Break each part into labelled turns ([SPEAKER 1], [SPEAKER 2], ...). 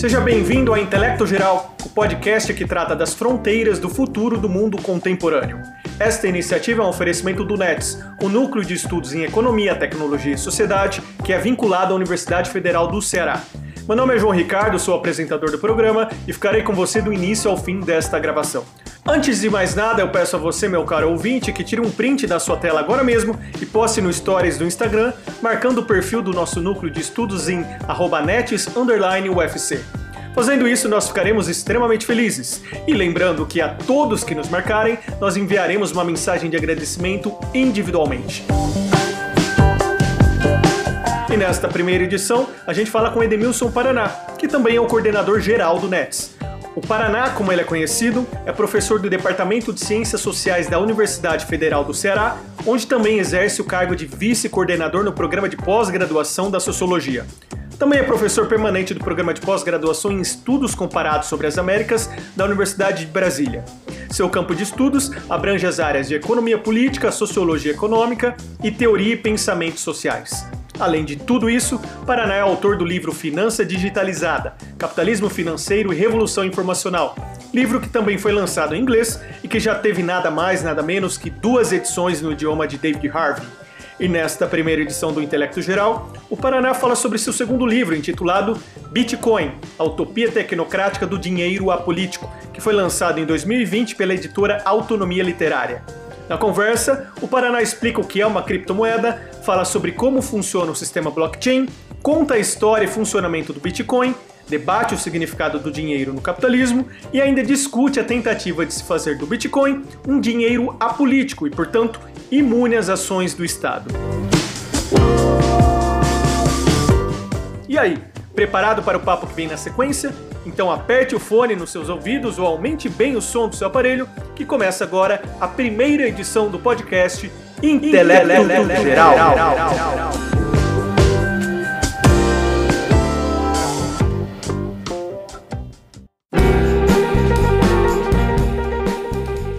[SPEAKER 1] Seja bem-vindo ao Intelecto Geral, o podcast que trata das fronteiras do futuro do mundo contemporâneo. Esta iniciativa é um oferecimento do NETS, o Núcleo de Estudos em Economia, Tecnologia e Sociedade, que é vinculado à Universidade Federal do Ceará. Meu nome é João Ricardo, sou apresentador do programa e ficarei com você do início ao fim desta gravação. Antes de mais nada, eu peço a você, meu caro ouvinte, que tire um print da sua tela agora mesmo e poste no Stories do Instagram, marcando o perfil do nosso núcleo de estudos em nets_ufc. Fazendo isso, nós ficaremos extremamente felizes. E lembrando que a todos que nos marcarem, nós enviaremos uma mensagem de agradecimento individualmente. Nesta primeira edição, a gente fala com Edemilson Paraná, que também é o coordenador geral do NETS. O Paraná, como ele é conhecido, é professor do Departamento de Ciências Sociais da Universidade Federal do Ceará, onde também exerce o cargo de vice-coordenador no programa de pós-graduação da Sociologia. Também é professor permanente do programa de pós-graduação em Estudos Comparados sobre as Américas da Universidade de Brasília. Seu campo de estudos abrange as áreas de economia política, sociologia econômica e teoria e pensamentos sociais. Além de tudo isso, Paraná é autor do livro Finança Digitalizada: Capitalismo Financeiro e Revolução Informacional, livro que também foi lançado em inglês e que já teve nada mais, nada menos que duas edições no idioma de David Harvey. E nesta primeira edição do Intelecto Geral, o Paraná fala sobre seu segundo livro, intitulado Bitcoin, a utopia tecnocrática do dinheiro apolítico, que foi lançado em 2020 pela editora Autonomia Literária. Na conversa, o Paraná explica o que é uma criptomoeda, fala sobre como funciona o sistema blockchain, conta a história e funcionamento do Bitcoin, debate o significado do dinheiro no capitalismo e ainda discute a tentativa de se fazer do Bitcoin um dinheiro apolítico e, portanto, imune às ações do Estado. E aí, preparado para o papo que vem na sequência? Então aperte o fone nos seus ouvidos ou aumente bem o som do seu aparelho, que começa agora a primeira edição do podcast Intelecto Geral.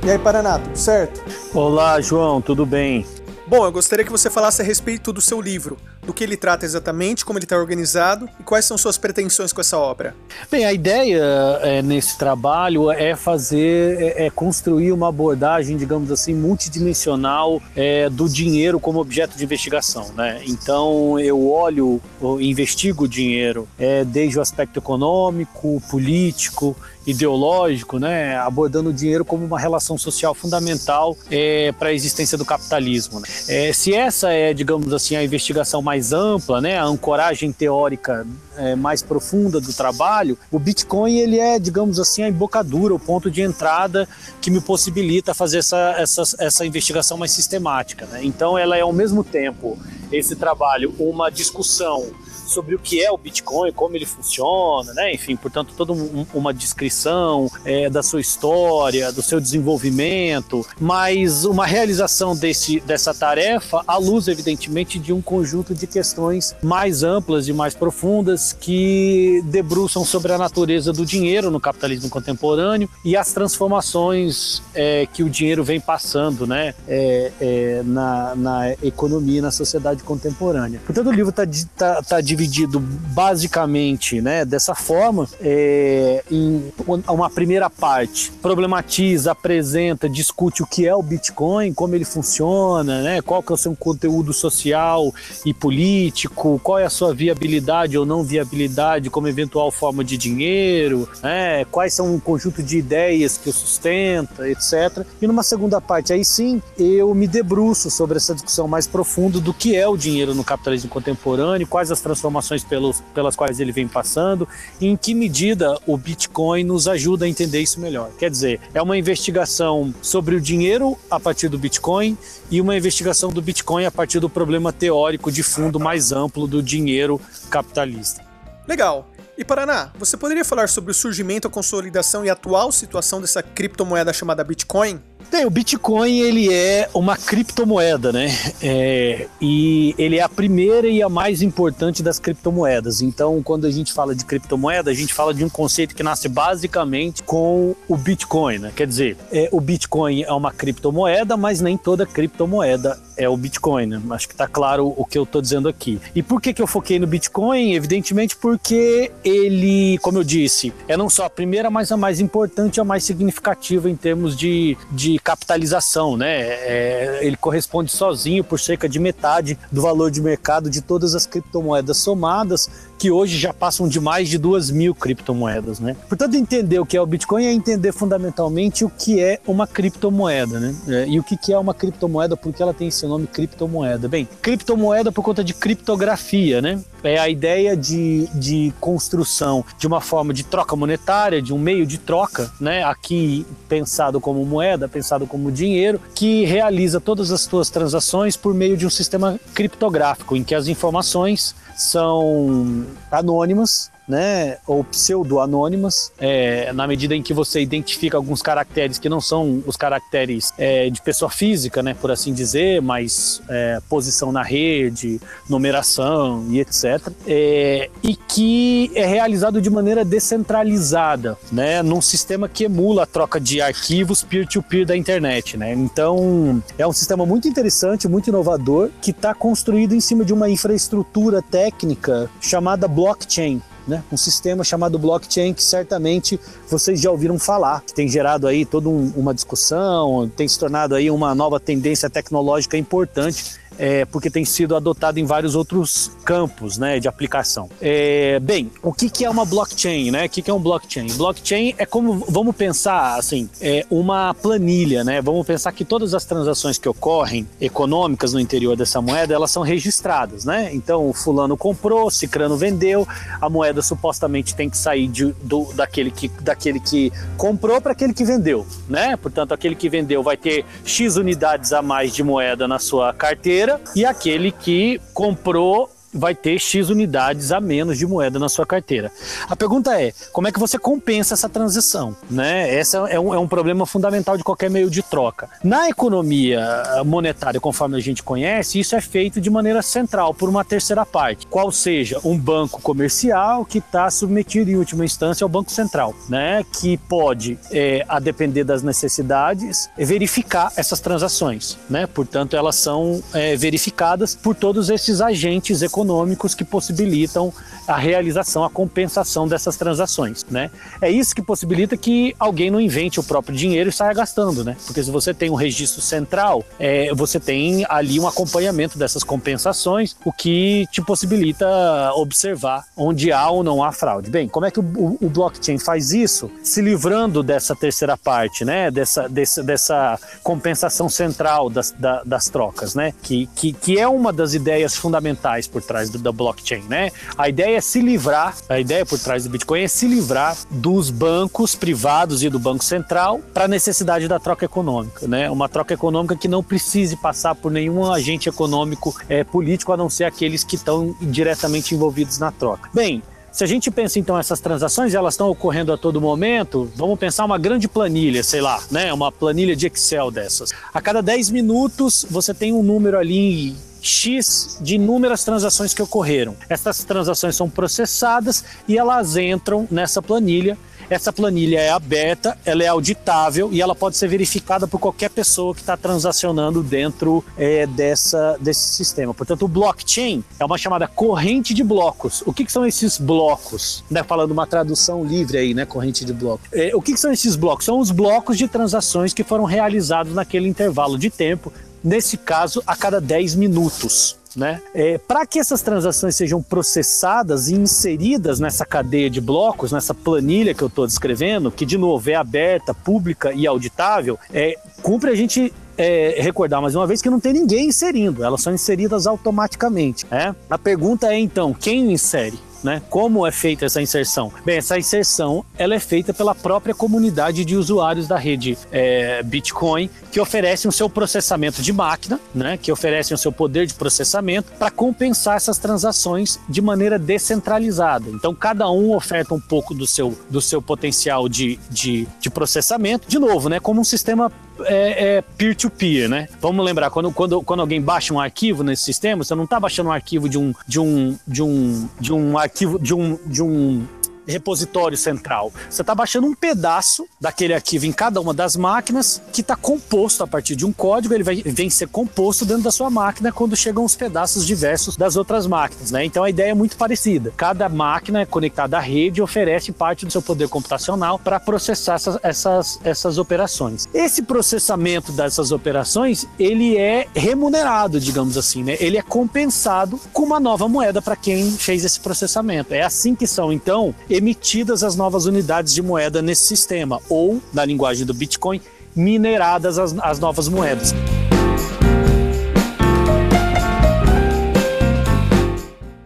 [SPEAKER 2] E aí, Paraná, tudo certo?
[SPEAKER 3] Olá, João, tudo bem?
[SPEAKER 1] Bom, eu gostaria que você falasse a respeito do seu livro, do que ele trata exatamente, como ele está organizado e quais são suas pretensões com essa obra.
[SPEAKER 3] Bem, a ideia é, nesse trabalho é fazer, é, é, construir uma abordagem, digamos assim, multidimensional é, do dinheiro como objeto de investigação, né? Então eu olho, eu investigo o dinheiro é, desde o aspecto econômico, político, ideológico, né, abordando o dinheiro como uma relação social fundamental é, para a existência do capitalismo. Né? É, se essa é, digamos assim, a investigação mais ampla, né, a ancoragem teórica é, mais profunda do trabalho, o Bitcoin ele é, digamos assim, a embocadura, o ponto de entrada que me possibilita fazer essa, essa, essa investigação mais sistemática. Né? Então, ela é ao mesmo tempo esse trabalho uma discussão sobre o que é o Bitcoin, como ele funciona, né? Enfim, portanto, toda um, uma descrição é, da sua história, do seu desenvolvimento, mas uma realização desse, dessa tarefa à luz, evidentemente, de um conjunto de questões mais amplas e mais profundas que debruçam sobre a natureza do dinheiro no capitalismo contemporâneo e as transformações é, que o dinheiro vem passando, né? É, é na, na economia, na sociedade contemporânea. Portanto, o livro está tá, tá dividido dividido basicamente né, dessa forma é, em uma primeira parte problematiza, apresenta, discute o que é o Bitcoin, como ele funciona, né, qual que é o seu conteúdo social e político, qual é a sua viabilidade ou não viabilidade como eventual forma de dinheiro, né, quais são um conjunto de ideias que o sustenta, etc. E numa segunda parte, aí sim, eu me debruço sobre essa discussão mais profunda do que é o dinheiro no capitalismo contemporâneo, quais as transformações transformações pelos, pelas quais ele vem passando e em que medida o Bitcoin nos ajuda a entender isso melhor. Quer dizer, é uma investigação sobre o dinheiro a partir do Bitcoin e uma investigação do Bitcoin a partir do problema teórico de fundo mais amplo do dinheiro capitalista.
[SPEAKER 1] Legal. E Paraná, você poderia falar sobre o surgimento, a consolidação e a atual situação dessa criptomoeda chamada Bitcoin?
[SPEAKER 3] Bem, o Bitcoin ele é uma criptomoeda, né? É, e ele é a primeira e a mais importante das criptomoedas. Então, quando a gente fala de criptomoeda, a gente fala de um conceito que nasce basicamente com o Bitcoin, né? Quer dizer, é, o Bitcoin é uma criptomoeda, mas nem toda criptomoeda é o Bitcoin. Né? Acho que está claro o que eu estou dizendo aqui. E por que, que eu foquei no Bitcoin? Evidentemente porque ele, como eu disse, é não só a primeira, mas a mais importante a mais significativa em termos de, de capitalização. Né? É, ele corresponde sozinho por cerca de metade do valor de mercado de todas as criptomoedas somadas que hoje já passam de mais de duas mil criptomoedas, né? Portanto, entender o que é o Bitcoin é entender fundamentalmente o que é uma criptomoeda, né? É, e o que é uma criptomoeda, porque ela tem esse nome criptomoeda. Bem, criptomoeda por conta de criptografia, né? É a ideia de, de construção de uma forma de troca monetária, de um meio de troca, né? Aqui pensado como moeda, pensado como dinheiro, que realiza todas as suas transações por meio de um sistema criptográfico, em que as informações são anônimas né, ou pseudo-anônimas, é, na medida em que você identifica alguns caracteres que não são os caracteres é, de pessoa física, né, por assim dizer, mas é, posição na rede, numeração e etc. É, e que é realizado de maneira descentralizada, né, num sistema que emula a troca de arquivos peer-to-peer -peer da internet. Né? Então, é um sistema muito interessante, muito inovador, que está construído em cima de uma infraestrutura técnica chamada blockchain né? um sistema chamado blockchain que certamente vocês já ouviram falar, que tem gerado aí toda um, uma discussão, tem se tornado aí uma nova tendência tecnológica importante é, porque tem sido adotado em vários outros campos né, de aplicação. É, bem, o que, que é uma blockchain? Né? O que, que é um blockchain? Blockchain é como, vamos pensar assim, é uma planilha, né? Vamos pensar que todas as transações que ocorrem econômicas no interior dessa moeda, elas são registradas, né? Então, o fulano comprou, cicrano vendeu, a moeda supostamente tem que sair de, do, daquele, que, daquele que comprou para aquele que vendeu, né? Portanto, aquele que vendeu vai ter X unidades a mais de moeda na sua carteira e aquele que comprou vai ter X unidades a menos de moeda na sua carteira. A pergunta é, como é que você compensa essa transição? Né? Esse é um, é um problema fundamental de qualquer meio de troca. Na economia monetária, conforme a gente conhece, isso é feito de maneira central por uma terceira parte, qual seja um banco comercial que está submetido em última instância ao Banco Central, né? que pode, é, a depender das necessidades, verificar essas transações. Né? Portanto, elas são é, verificadas por todos esses agentes econômicos econômicos que possibilitam a realização, a compensação dessas transações, né? É isso que possibilita que alguém não invente o próprio dinheiro e saia gastando, né? Porque se você tem um registro central, é, você tem ali um acompanhamento dessas compensações, o que te possibilita observar onde há ou não há fraude. Bem, como é que o, o, o blockchain faz isso? Se livrando dessa terceira parte, né? Dessa, dessa, dessa compensação central das, da, das trocas, né? Que, que, que é uma das ideias fundamentais por trás do, da blockchain, né? A ideia é se livrar, a ideia por trás do Bitcoin é se livrar dos bancos privados e do Banco Central para a necessidade da troca econômica, né? Uma troca econômica que não precise passar por nenhum agente econômico é, político, a não ser aqueles que estão diretamente envolvidos na troca. Bem, se a gente pensa então essas transações, elas estão ocorrendo a todo momento, vamos pensar uma grande planilha, sei lá, né, uma planilha de Excel dessas. A cada 10 minutos você tem um número ali X de inúmeras transações que ocorreram. Essas transações são processadas e elas entram nessa planilha. Essa planilha é aberta, ela é auditável e ela pode ser verificada por qualquer pessoa que está transacionando dentro é, dessa, desse sistema. Portanto, o blockchain é uma chamada corrente de blocos. O que, que são esses blocos? Né, falando uma tradução livre aí, né? Corrente de blocos. É, o que, que são esses blocos? São os blocos de transações que foram realizados naquele intervalo de tempo nesse caso, a cada 10 minutos. Né? É, Para que essas transações sejam processadas e inseridas nessa cadeia de blocos, nessa planilha que eu estou descrevendo, que de novo é aberta, pública e auditável, é, cumpre a gente é, recordar mais uma vez que não tem ninguém inserindo, elas são inseridas automaticamente. Né? A pergunta é então, quem insere? Né? Como é feita essa inserção? Bem, essa inserção ela é feita pela própria comunidade de usuários da rede é, Bitcoin que oferecem o seu processamento de máquina, né? que oferecem o seu poder de processamento para compensar essas transações de maneira descentralizada. Então, cada um oferta um pouco do seu, do seu potencial de, de, de processamento, de novo, né? como um sistema é, é peer-to-peer, né? Vamos lembrar, quando, quando, quando alguém baixa um arquivo nesse sistema, você não está baixando um arquivo de um, de um, de um, de um arquivo, de um, de um repositório central. Você está baixando um pedaço daquele arquivo em cada uma das máquinas que está composto a partir de um código, ele vai, vem ser composto dentro da sua máquina quando chegam os pedaços diversos das outras máquinas. Né? Então a ideia é muito parecida. Cada máquina conectada à rede oferece parte do seu poder computacional para processar essas, essas, essas operações. Esse processamento dessas operações ele é remunerado, digamos assim, né? ele é compensado com uma nova moeda para quem fez esse processamento. É assim que são, então, emitidas as novas unidades de moeda nesse sistema, ou, na linguagem do Bitcoin, mineradas as, as novas moedas.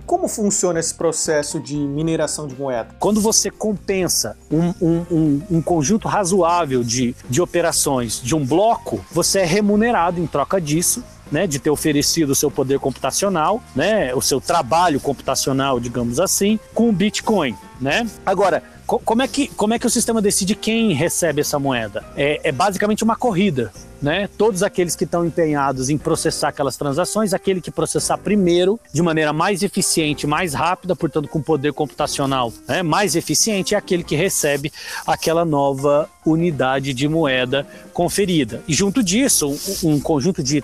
[SPEAKER 1] Como funciona esse processo de mineração de moeda?
[SPEAKER 3] Quando você compensa um, um, um, um, conjunto razoável de, de operações de um bloco, você é remunerado em troca disso né, de ter oferecido o seu poder computacional, né, o seu trabalho computacional, digamos assim, com o Bitcoin. Né? Agora, como é, que, como é que o sistema decide quem recebe essa moeda? É, é basicamente uma corrida né? Todos aqueles que estão empenhados em processar aquelas transações, aquele que processar primeiro, de maneira mais eficiente, mais rápida, portanto com poder computacional né? mais eficiente, é aquele que recebe aquela nova unidade de moeda conferida. E junto disso, um, conjunto de,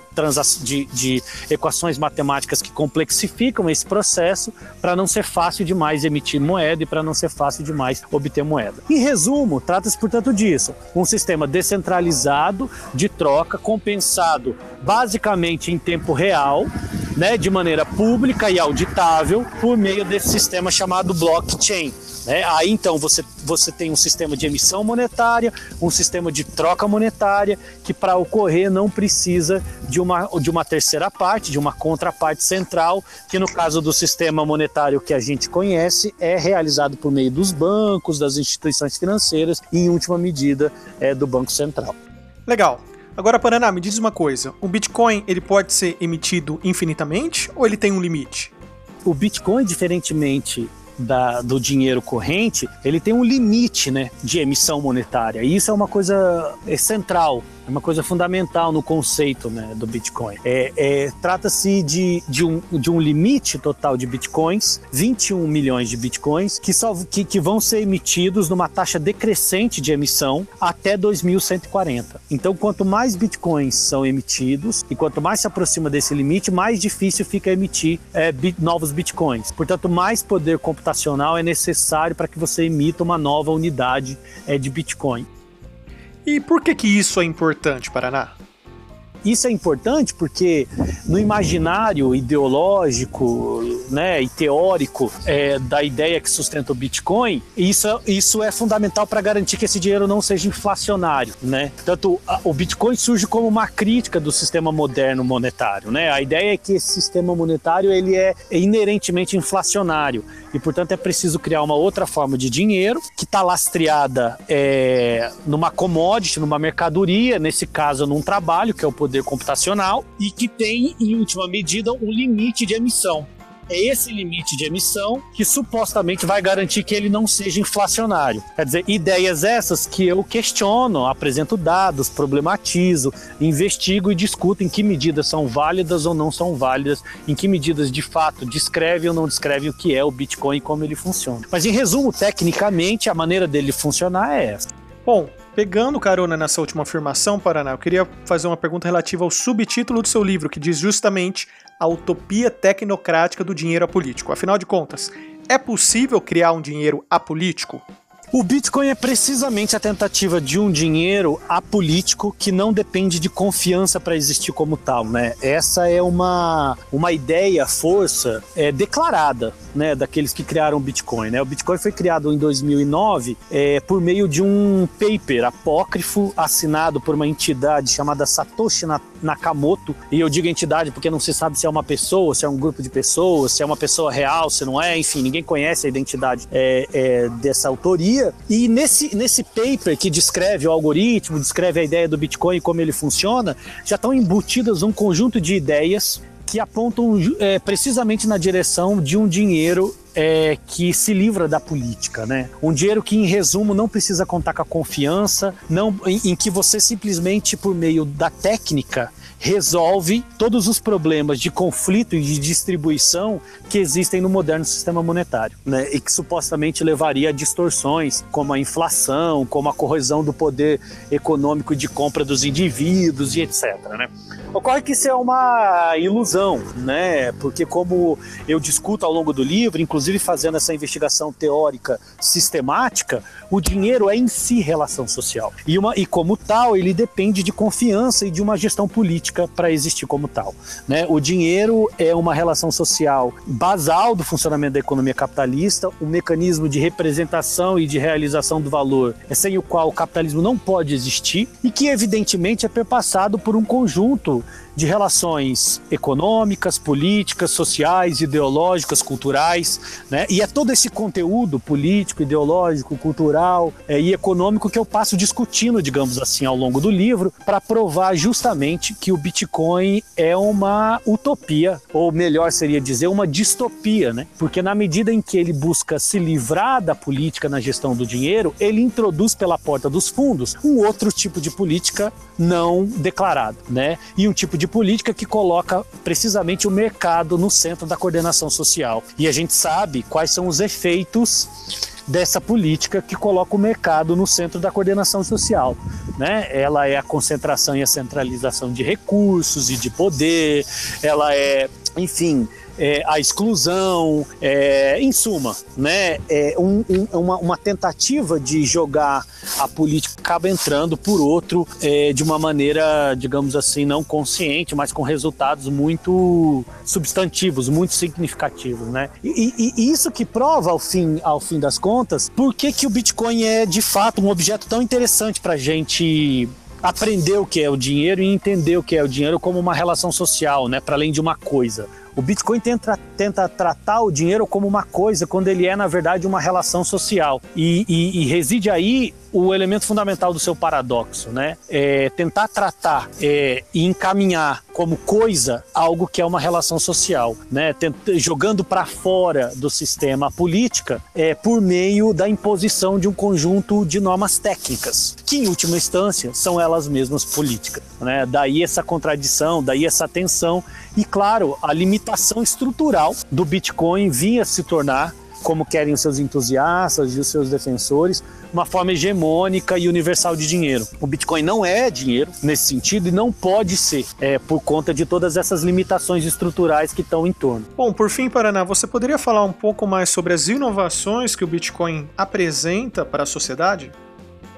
[SPEAKER 3] de, de equações matemáticas que complexificam esse processo para não ser fácil demais emitir moeda e para não ser fácil demais obter moeda. Em resumo, trata-se, portanto, disso: um sistema descentralizado de troca troca compensado basicamente em tempo real, né, de maneira pública e auditável, por meio desse sistema chamado blockchain. Né? Aí então você, você tem um sistema de emissão monetária, um sistema de troca monetária, que para ocorrer não precisa de uma, de uma terceira parte, de uma contraparte central, que no caso do sistema monetário que a gente conhece é realizado por meio dos bancos, das instituições financeiras e, em última medida, é do Banco Central.
[SPEAKER 1] Legal. Agora, Paraná, me diz uma coisa: um Bitcoin ele pode ser emitido infinitamente ou ele tem um limite?
[SPEAKER 3] O Bitcoin, diferentemente da, do dinheiro corrente, ele tem um limite né, de emissão monetária. E isso é uma coisa é central é uma coisa fundamental no conceito né, do Bitcoin. É, é Trata-se de, de, um, de um limite total de Bitcoins, 21 milhões de Bitcoins, que, só, que, que vão ser emitidos numa taxa decrescente de emissão até 2140. Então, quanto mais Bitcoins são emitidos e quanto mais se aproxima desse limite, mais difícil fica emitir é, bit, novos Bitcoins. Portanto, mais poder computacional é necessário para que você emita uma nova unidade é, de Bitcoin.
[SPEAKER 1] E por que que isso é importante, Paraná?
[SPEAKER 3] Isso é importante porque no imaginário ideológico né, e teórico é, da ideia que sustenta o Bitcoin, isso, isso é fundamental para garantir que esse dinheiro não seja inflacionário. Né? Tanto a, o Bitcoin surge como uma crítica do sistema moderno monetário. Né? A ideia é que esse sistema monetário ele é inerentemente inflacionário e, portanto, é preciso criar uma outra forma de dinheiro que está lastreada é, numa commodity, numa mercadoria, nesse caso num trabalho, que é o poder poder computacional e que tem, em última medida, um limite de emissão. É esse limite de emissão que supostamente vai garantir que ele não seja inflacionário. Quer dizer, ideias essas que eu questiono, apresento dados, problematizo, investigo e discuto em que medidas são válidas ou não são válidas, em que medidas de fato descrevem ou não descrevem o que é o Bitcoin e como ele funciona. Mas em resumo, tecnicamente, a maneira dele funcionar é essa.
[SPEAKER 1] Bom, Pegando carona nessa última afirmação, Paraná, eu queria fazer uma pergunta relativa ao subtítulo do seu livro, que diz justamente a utopia tecnocrática do dinheiro apolítico. Afinal de contas, é possível criar um dinheiro apolítico?
[SPEAKER 3] O Bitcoin é precisamente a tentativa de um dinheiro apolítico que não depende de confiança para existir como tal, né? Essa é uma, uma ideia, força é, declarada, né, daqueles que criaram o Bitcoin, né? O Bitcoin foi criado em 2009 é, por meio de um paper apócrifo assinado por uma entidade chamada Satoshi Nakamoto. E eu digo entidade porque não se sabe se é uma pessoa, se é um grupo de pessoas, se é uma pessoa real, se não é, enfim, ninguém conhece a identidade é, é dessa autoria e nesse, nesse paper que descreve o algoritmo, descreve a ideia do Bitcoin e como ele funciona, já estão embutidas um conjunto de ideias que apontam é, precisamente na direção de um dinheiro é, que se livra da política, né? Um dinheiro que, em resumo, não precisa contar com a confiança, não, em, em que você simplesmente, por meio da técnica, resolve todos os problemas de conflito e de distribuição que existem no moderno sistema monetário, né? E que supostamente levaria a distorções, como a inflação, como a corrosão do poder econômico de compra dos indivíduos e etc. Né? Ocorre que isso é uma ilusão, né? Porque como eu discuto ao longo do livro, inclusive fazendo essa investigação teórica sistemática, o dinheiro é em si relação social. E, uma, e como tal, ele depende de confiança e de uma gestão política para existir como tal. Né? O dinheiro é uma relação social basal do funcionamento da economia capitalista, um mecanismo de representação e de realização do valor, é sem o qual o capitalismo não pode existir e que, evidentemente, é perpassado por um conjunto de relações econômicas, políticas, sociais, ideológicas, culturais, né? E é todo esse conteúdo político, ideológico, cultural é, e econômico que eu passo discutindo, digamos assim, ao longo do livro, para provar justamente que o Bitcoin é uma utopia, ou melhor seria dizer, uma distopia, né? Porque na medida em que ele busca se livrar da política na gestão do dinheiro, ele introduz pela porta dos fundos um outro tipo de política não declarado, né? E um tipo de política que coloca precisamente o mercado no centro da coordenação social. E a gente sabe quais são os efeitos dessa política que coloca o mercado no centro da coordenação social. Né? Ela é a concentração e a centralização de recursos e de poder, ela é, enfim, é, a exclusão, é, em suma, né, é um, um, uma, uma, tentativa de jogar a política acaba entrando por outro é, de uma maneira, digamos assim, não consciente, mas com resultados muito substantivos, muito significativos, né? E, e, e isso que prova, ao fim, ao fim das contas, por que, que o Bitcoin é de fato um objeto tão interessante para a gente aprender o que é o dinheiro e entender o que é o dinheiro como uma relação social, né, para além de uma coisa. O Bitcoin tenta, tenta tratar o dinheiro como uma coisa, quando ele é, na verdade, uma relação social. E, e, e reside aí o elemento fundamental do seu paradoxo, né? É tentar tratar é, e encaminhar como coisa algo que é uma relação social, né? Jogando para fora do sistema a política é, por meio da imposição de um conjunto de normas técnicas, que em última instância são elas mesmas políticas, né? Daí essa contradição, daí essa tensão e, claro, a limitação estrutural do Bitcoin vinha se tornar, como querem os seus entusiastas e os seus defensores, uma forma hegemônica e universal de dinheiro. O Bitcoin não é dinheiro nesse sentido e não pode ser, é, por conta de todas essas limitações estruturais que estão em torno.
[SPEAKER 1] Bom, por fim, Paraná, você poderia falar um pouco mais sobre as inovações que o Bitcoin apresenta para a sociedade?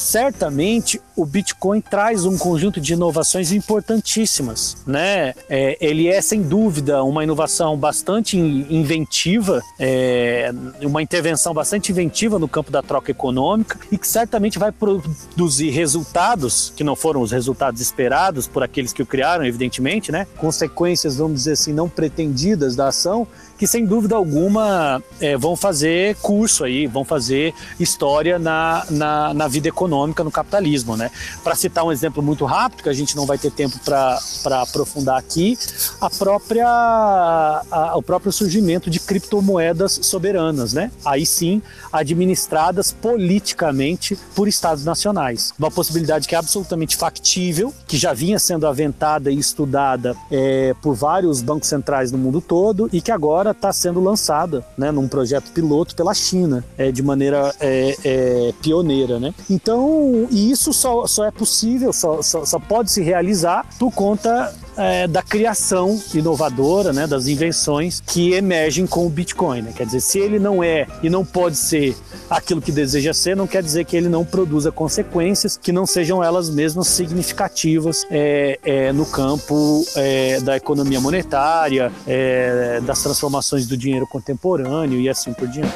[SPEAKER 3] Certamente o Bitcoin traz um conjunto de inovações importantíssimas, né? É, ele é sem dúvida uma inovação bastante inventiva, é, uma intervenção bastante inventiva no campo da troca econômica e que certamente vai produzir resultados que não foram os resultados esperados por aqueles que o criaram, evidentemente, né? Consequências, vamos dizer assim, não pretendidas da ação, que sem dúvida alguma é, vão fazer curso aí, vão fazer história na, na, na vida econômica, no capitalismo, né? Para citar um exemplo muito rápido, que a gente não vai ter tempo para aprofundar aqui, a própria, a, o próprio surgimento de criptomoedas soberanas, né? Aí sim, administradas politicamente por estados nacionais. Uma possibilidade que é absolutamente factível, que já vinha sendo aventada e estudada é, por vários bancos centrais no mundo todo e que agora está sendo lançada né, num projeto piloto pela China, é, de maneira é, é, pioneira. Né? Então, e isso só, só é possível, só, só, só pode se realizar por conta é, da criação inovadora, né, das invenções que emergem com o Bitcoin. Né? Quer dizer, se ele não é e não pode ser aquilo que deseja ser, não quer dizer que ele não produza consequências que não sejam elas mesmas significativas é, é, no campo é, da economia monetária, é, das transformações do dinheiro contemporâneo e assim por diante.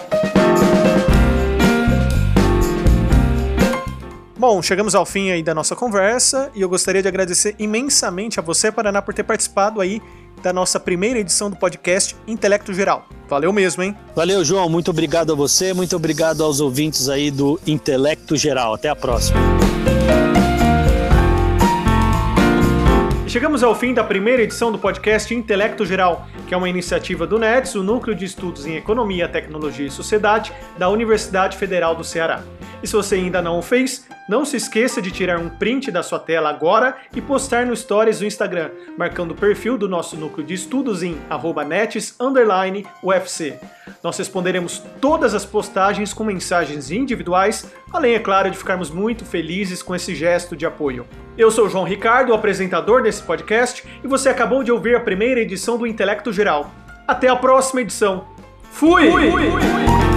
[SPEAKER 1] Bom, chegamos ao fim aí da nossa conversa e eu gostaria de agradecer imensamente a você, Paraná, por ter participado aí da nossa primeira edição do podcast Intelecto Geral. Valeu mesmo, hein?
[SPEAKER 3] Valeu, João. Muito obrigado a você, muito obrigado aos ouvintes aí do Intelecto Geral. Até a próxima.
[SPEAKER 1] E chegamos ao fim da primeira edição do podcast Intelecto Geral, que é uma iniciativa do NETS, o Núcleo de Estudos em Economia, Tecnologia e Sociedade da Universidade Federal do Ceará. E se você ainda não o fez, não se esqueça de tirar um print da sua tela agora e postar no Stories do Instagram, marcando o perfil do nosso núcleo de estudos em nets_ufc. Nós responderemos todas as postagens com mensagens individuais, além, é claro, de ficarmos muito felizes com esse gesto de apoio. Eu sou o João Ricardo, apresentador desse podcast, e você acabou de ouvir a primeira edição do Intelecto Geral. Até a próxima edição. Fui! Fui! Fui!